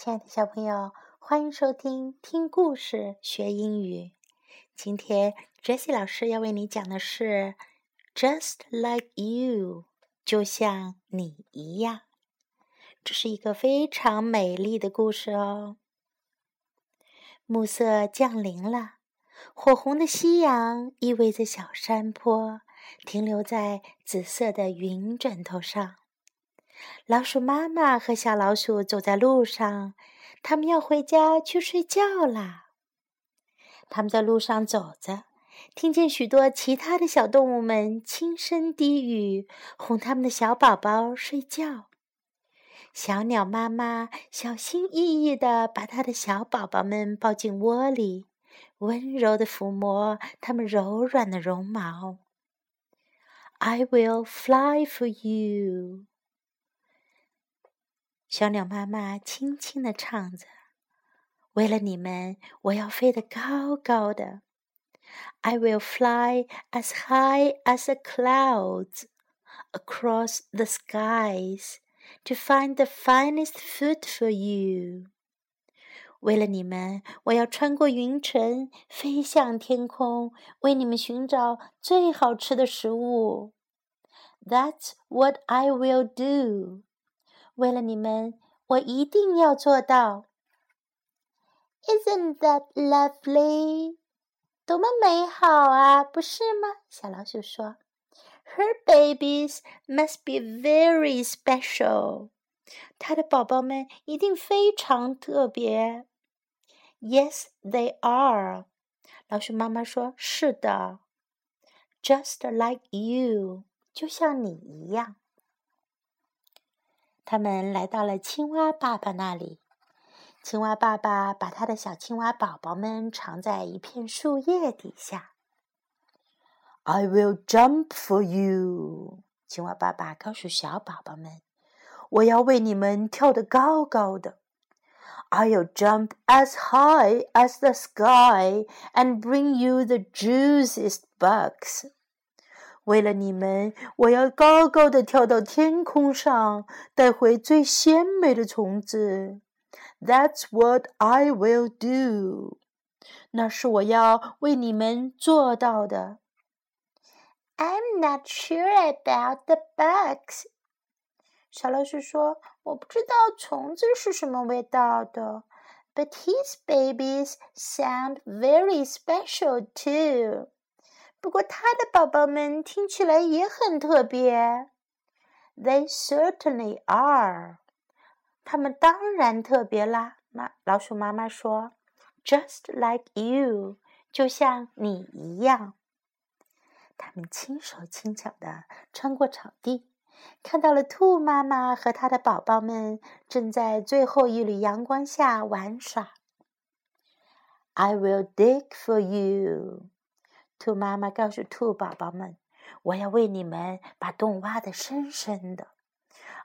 亲爱的小朋友，欢迎收听听故事学英语。今天 Jessie 老师要为你讲的是 "Just like you"，就像你一样。这是一个非常美丽的故事哦。暮色降临了，火红的夕阳依偎在小山坡，停留在紫色的云枕头上。老鼠妈妈和小老鼠走在路上，他们要回家去睡觉啦。他们在路上走着，听见许多其他的小动物们轻声低语，哄他们的小宝宝睡觉。小鸟妈妈小心翼翼地把它的小宝宝们抱进窝里，温柔地抚摸它们柔软的绒毛。I will fly for you. 小鸟妈妈轻轻地唱着：“为了你们，我要飞得高高的。I will fly as high as the clouds across the skies to find the finest food for you。为了你们，我要穿过云层，飞向天空，为你们寻找最好吃的食物。That's what I will do。”为了你们，我一定要做到。Isn't that lovely？多么美好啊，不是吗？小老鼠说：“Her babies must be very special。”她的宝宝们一定非常特别。Yes, they are。老鼠妈妈说：“是的，just like you，就像你一样。” ”他们来到了青蛙爸爸那里。青蛙爸爸把他的小青蛙宝宝们藏在一片树叶底下。I will jump for you，青蛙爸爸告诉小宝宝们：“我要为你们跳得高高的。”I'll jump as high as the sky and bring you the juiciest bugs. 为了你们，我要高高的跳到天空上，带回最鲜美的虫子。That's what I will do。那是我要为你们做到的。I'm not sure about the bugs。小老鼠说：“我不知道虫子是什么味道的。”But his babies sound very special too. 不过，他的宝宝们听起来也很特别。They certainly are。他们当然特别啦。妈，老鼠妈妈说：“Just like you，就像你一样。”他们轻手轻脚地穿过草地，看到了兔妈妈和它的宝宝们正在最后一缕阳光下玩耍。I will dig for you。兔妈妈告诉兔宝宝们：“我要为你们把洞挖得深深的。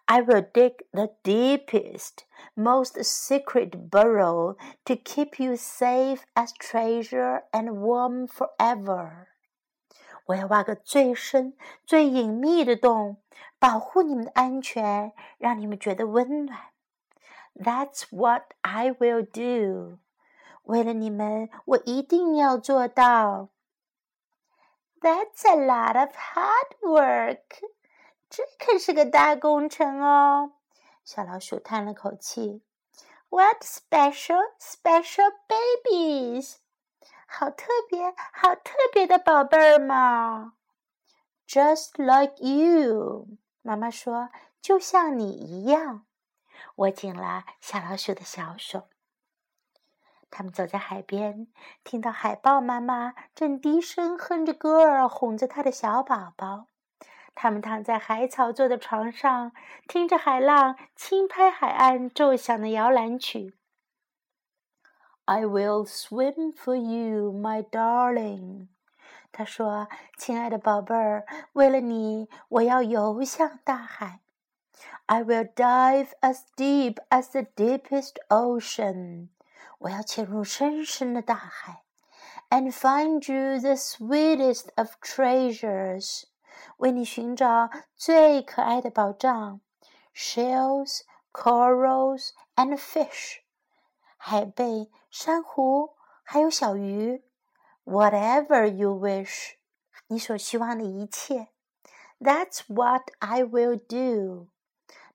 I will dig the deepest, most secret burrow to keep you safe as treasure and warm forever。我要挖个最深、最隐秘的洞，保护你们的安全，让你们觉得温暖。That's what I will do。为了你们，我一定要做到。” That's a lot of hard work，这可是个大工程哦。小老鼠叹了口气。What special, special babies！好特别，好特别的宝贝儿嘛。Just like you，妈妈说，就像你一样。握紧了小老鼠的小手。 他们走在海边，听到海豹妈妈正低声哼着歌儿，哄着它的小宝宝。他们躺在海草做的床上，听着海浪轻拍海岸奏响的摇篮曲。I will swim for you, my darling。他说：“亲爱的宝贝儿，为了你，我要游向大海。I will dive as deep as the deepest ocean。”我要潜入深深的大海，and find you the sweetest of treasures，为你寻找最可爱的宝藏，shells, corals and fish，海贝、珊瑚，还有小鱼。Whatever you wish，你所希望的一切。That's what I will do，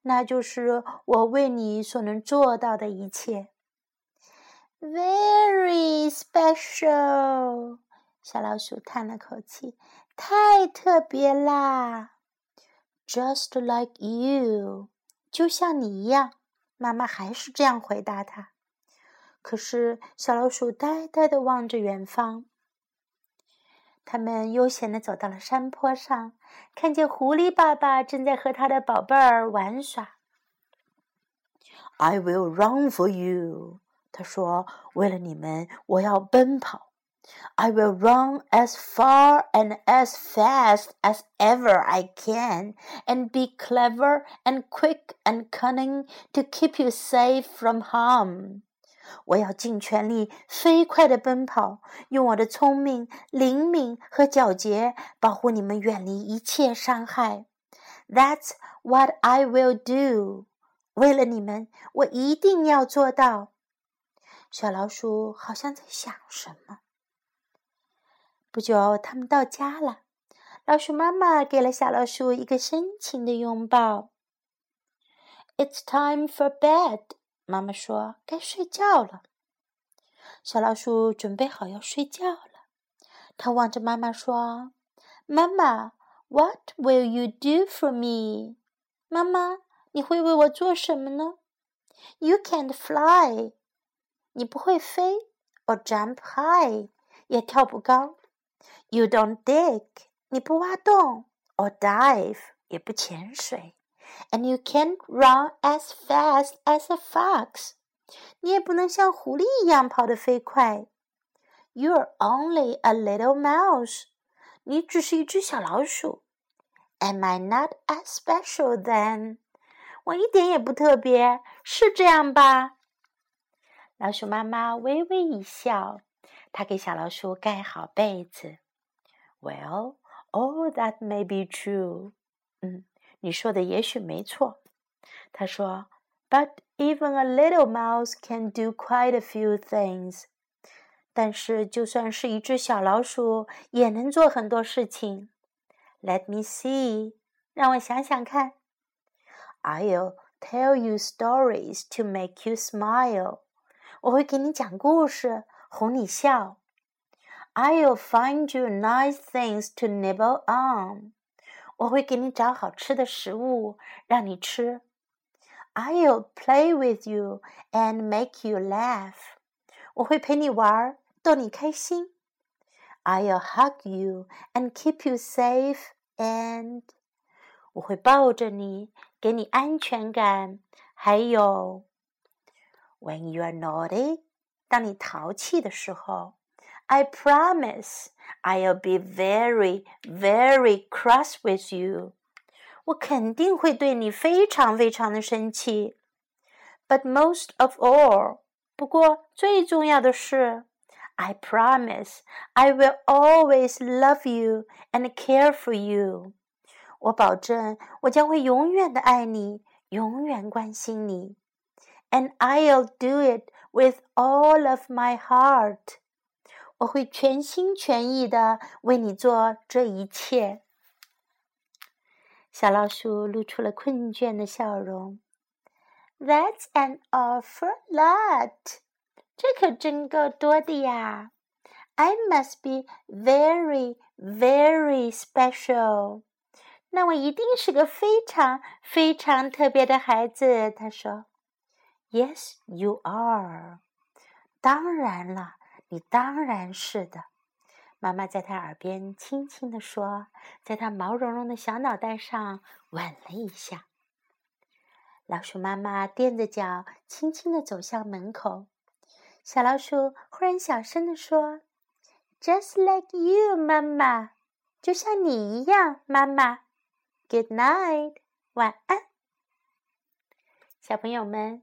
那就是我为你所能做到的一切。Very special，小老鼠叹了口气，太特别啦。Just like you，就像你一样。妈妈还是这样回答他。可是小老鼠呆呆地望着远方。他们悠闲地走到了山坡上，看见狐狸爸爸正在和他的宝贝儿玩耍。I will run for you，他说：“为了你们，我要奔跑。I will run as far and as fast as ever I can, and be clever and quick and cunning to keep you safe from harm.” 我要尽全力、飞快地奔跑，用我的聪明、灵敏和皎洁保护你们，远离一切伤害。That's what I will do。为了你们，我一定要做到。小老鼠好像在想什么。不久，他们到家了。老鼠妈妈给了小老鼠一个深情的拥抱。It's time for bed. 妈妈说：“该睡觉了。”小老鼠准备好要睡觉了。它望着妈妈说：“妈妈，What will you do for me？” 妈妈，你会为我做什么呢？You can't fly，你不会飞；or jump high，也跳不高。You don't dig，你不挖洞；or dive，也不潜水。And you can't run as fast as a fox. 你也不能像狐狸一样跑得飞快。You're only a little mouse. 你只是一只小老鼠。Am I not as special then? 我一点也不特别，是这样吧？ 老鼠妈妈微微一笑，她给小老鼠盖好被子。Well, all that may be true. 嗯。你说的也许没错，他说。But even a little mouse can do quite a few things。但是就算是一只小老鼠，也能做很多事情。Let me see，让我想想看。I'll tell you stories to make you smile。 我会给你讲故事，哄你笑。I'll find you nice things to nibble on。我会给你找好吃的食物让你吃。I'll play with you and make you laugh。我会陪你玩，逗你开心。I'll hug you and keep you safe and。我会抱着你，给你安全感。还有，When you are naughty，当你淘气的时候。I promise I'll be very, very cross with you. 我肯定会对你非常非常的生气。But most of all，不过最重要的是，I promise I will always love you and care for you。我保证我将会永远的爱你，永远关心你。And I'll do it with all of my heart。我会全心全意的为你做这一切。小老鼠露出了困倦的笑容。That's an awful lot，这可真够多的呀。I must be very, very special。那我一定是个非常非常特别的孩子。他说 ：“Yes, you are。”当然了。你当然是的，妈妈在他耳边轻轻地说，在他毛茸茸的小脑袋上吻了一下。老鼠妈妈踮着脚，轻轻地走向门口。小老鼠忽然小声地说：“Just like you，妈妈，就像你一样，妈妈。Good night，晚安，小朋友们。”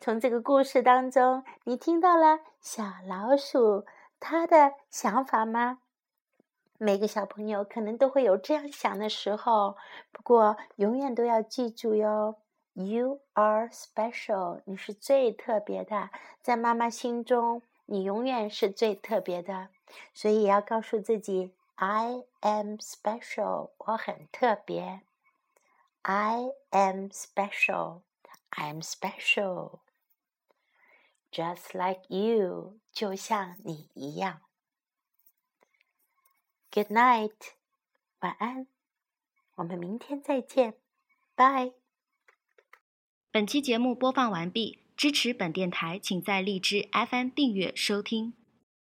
从这个故事当中，你听到了小老鼠它的想法吗？每个小朋友可能都会有这样想的时候，不过永远都要记住哟 You are special，你是最特别的，在妈妈心中，你永远是最特别的。所以要告诉自己，I am special，我很特别。I am special，I am special Just like you，就像你一样。Good night，晚安，我们明天再见，Bye。本期节目播放完毕，支持本电台，请在荔枝 FM 订阅收听。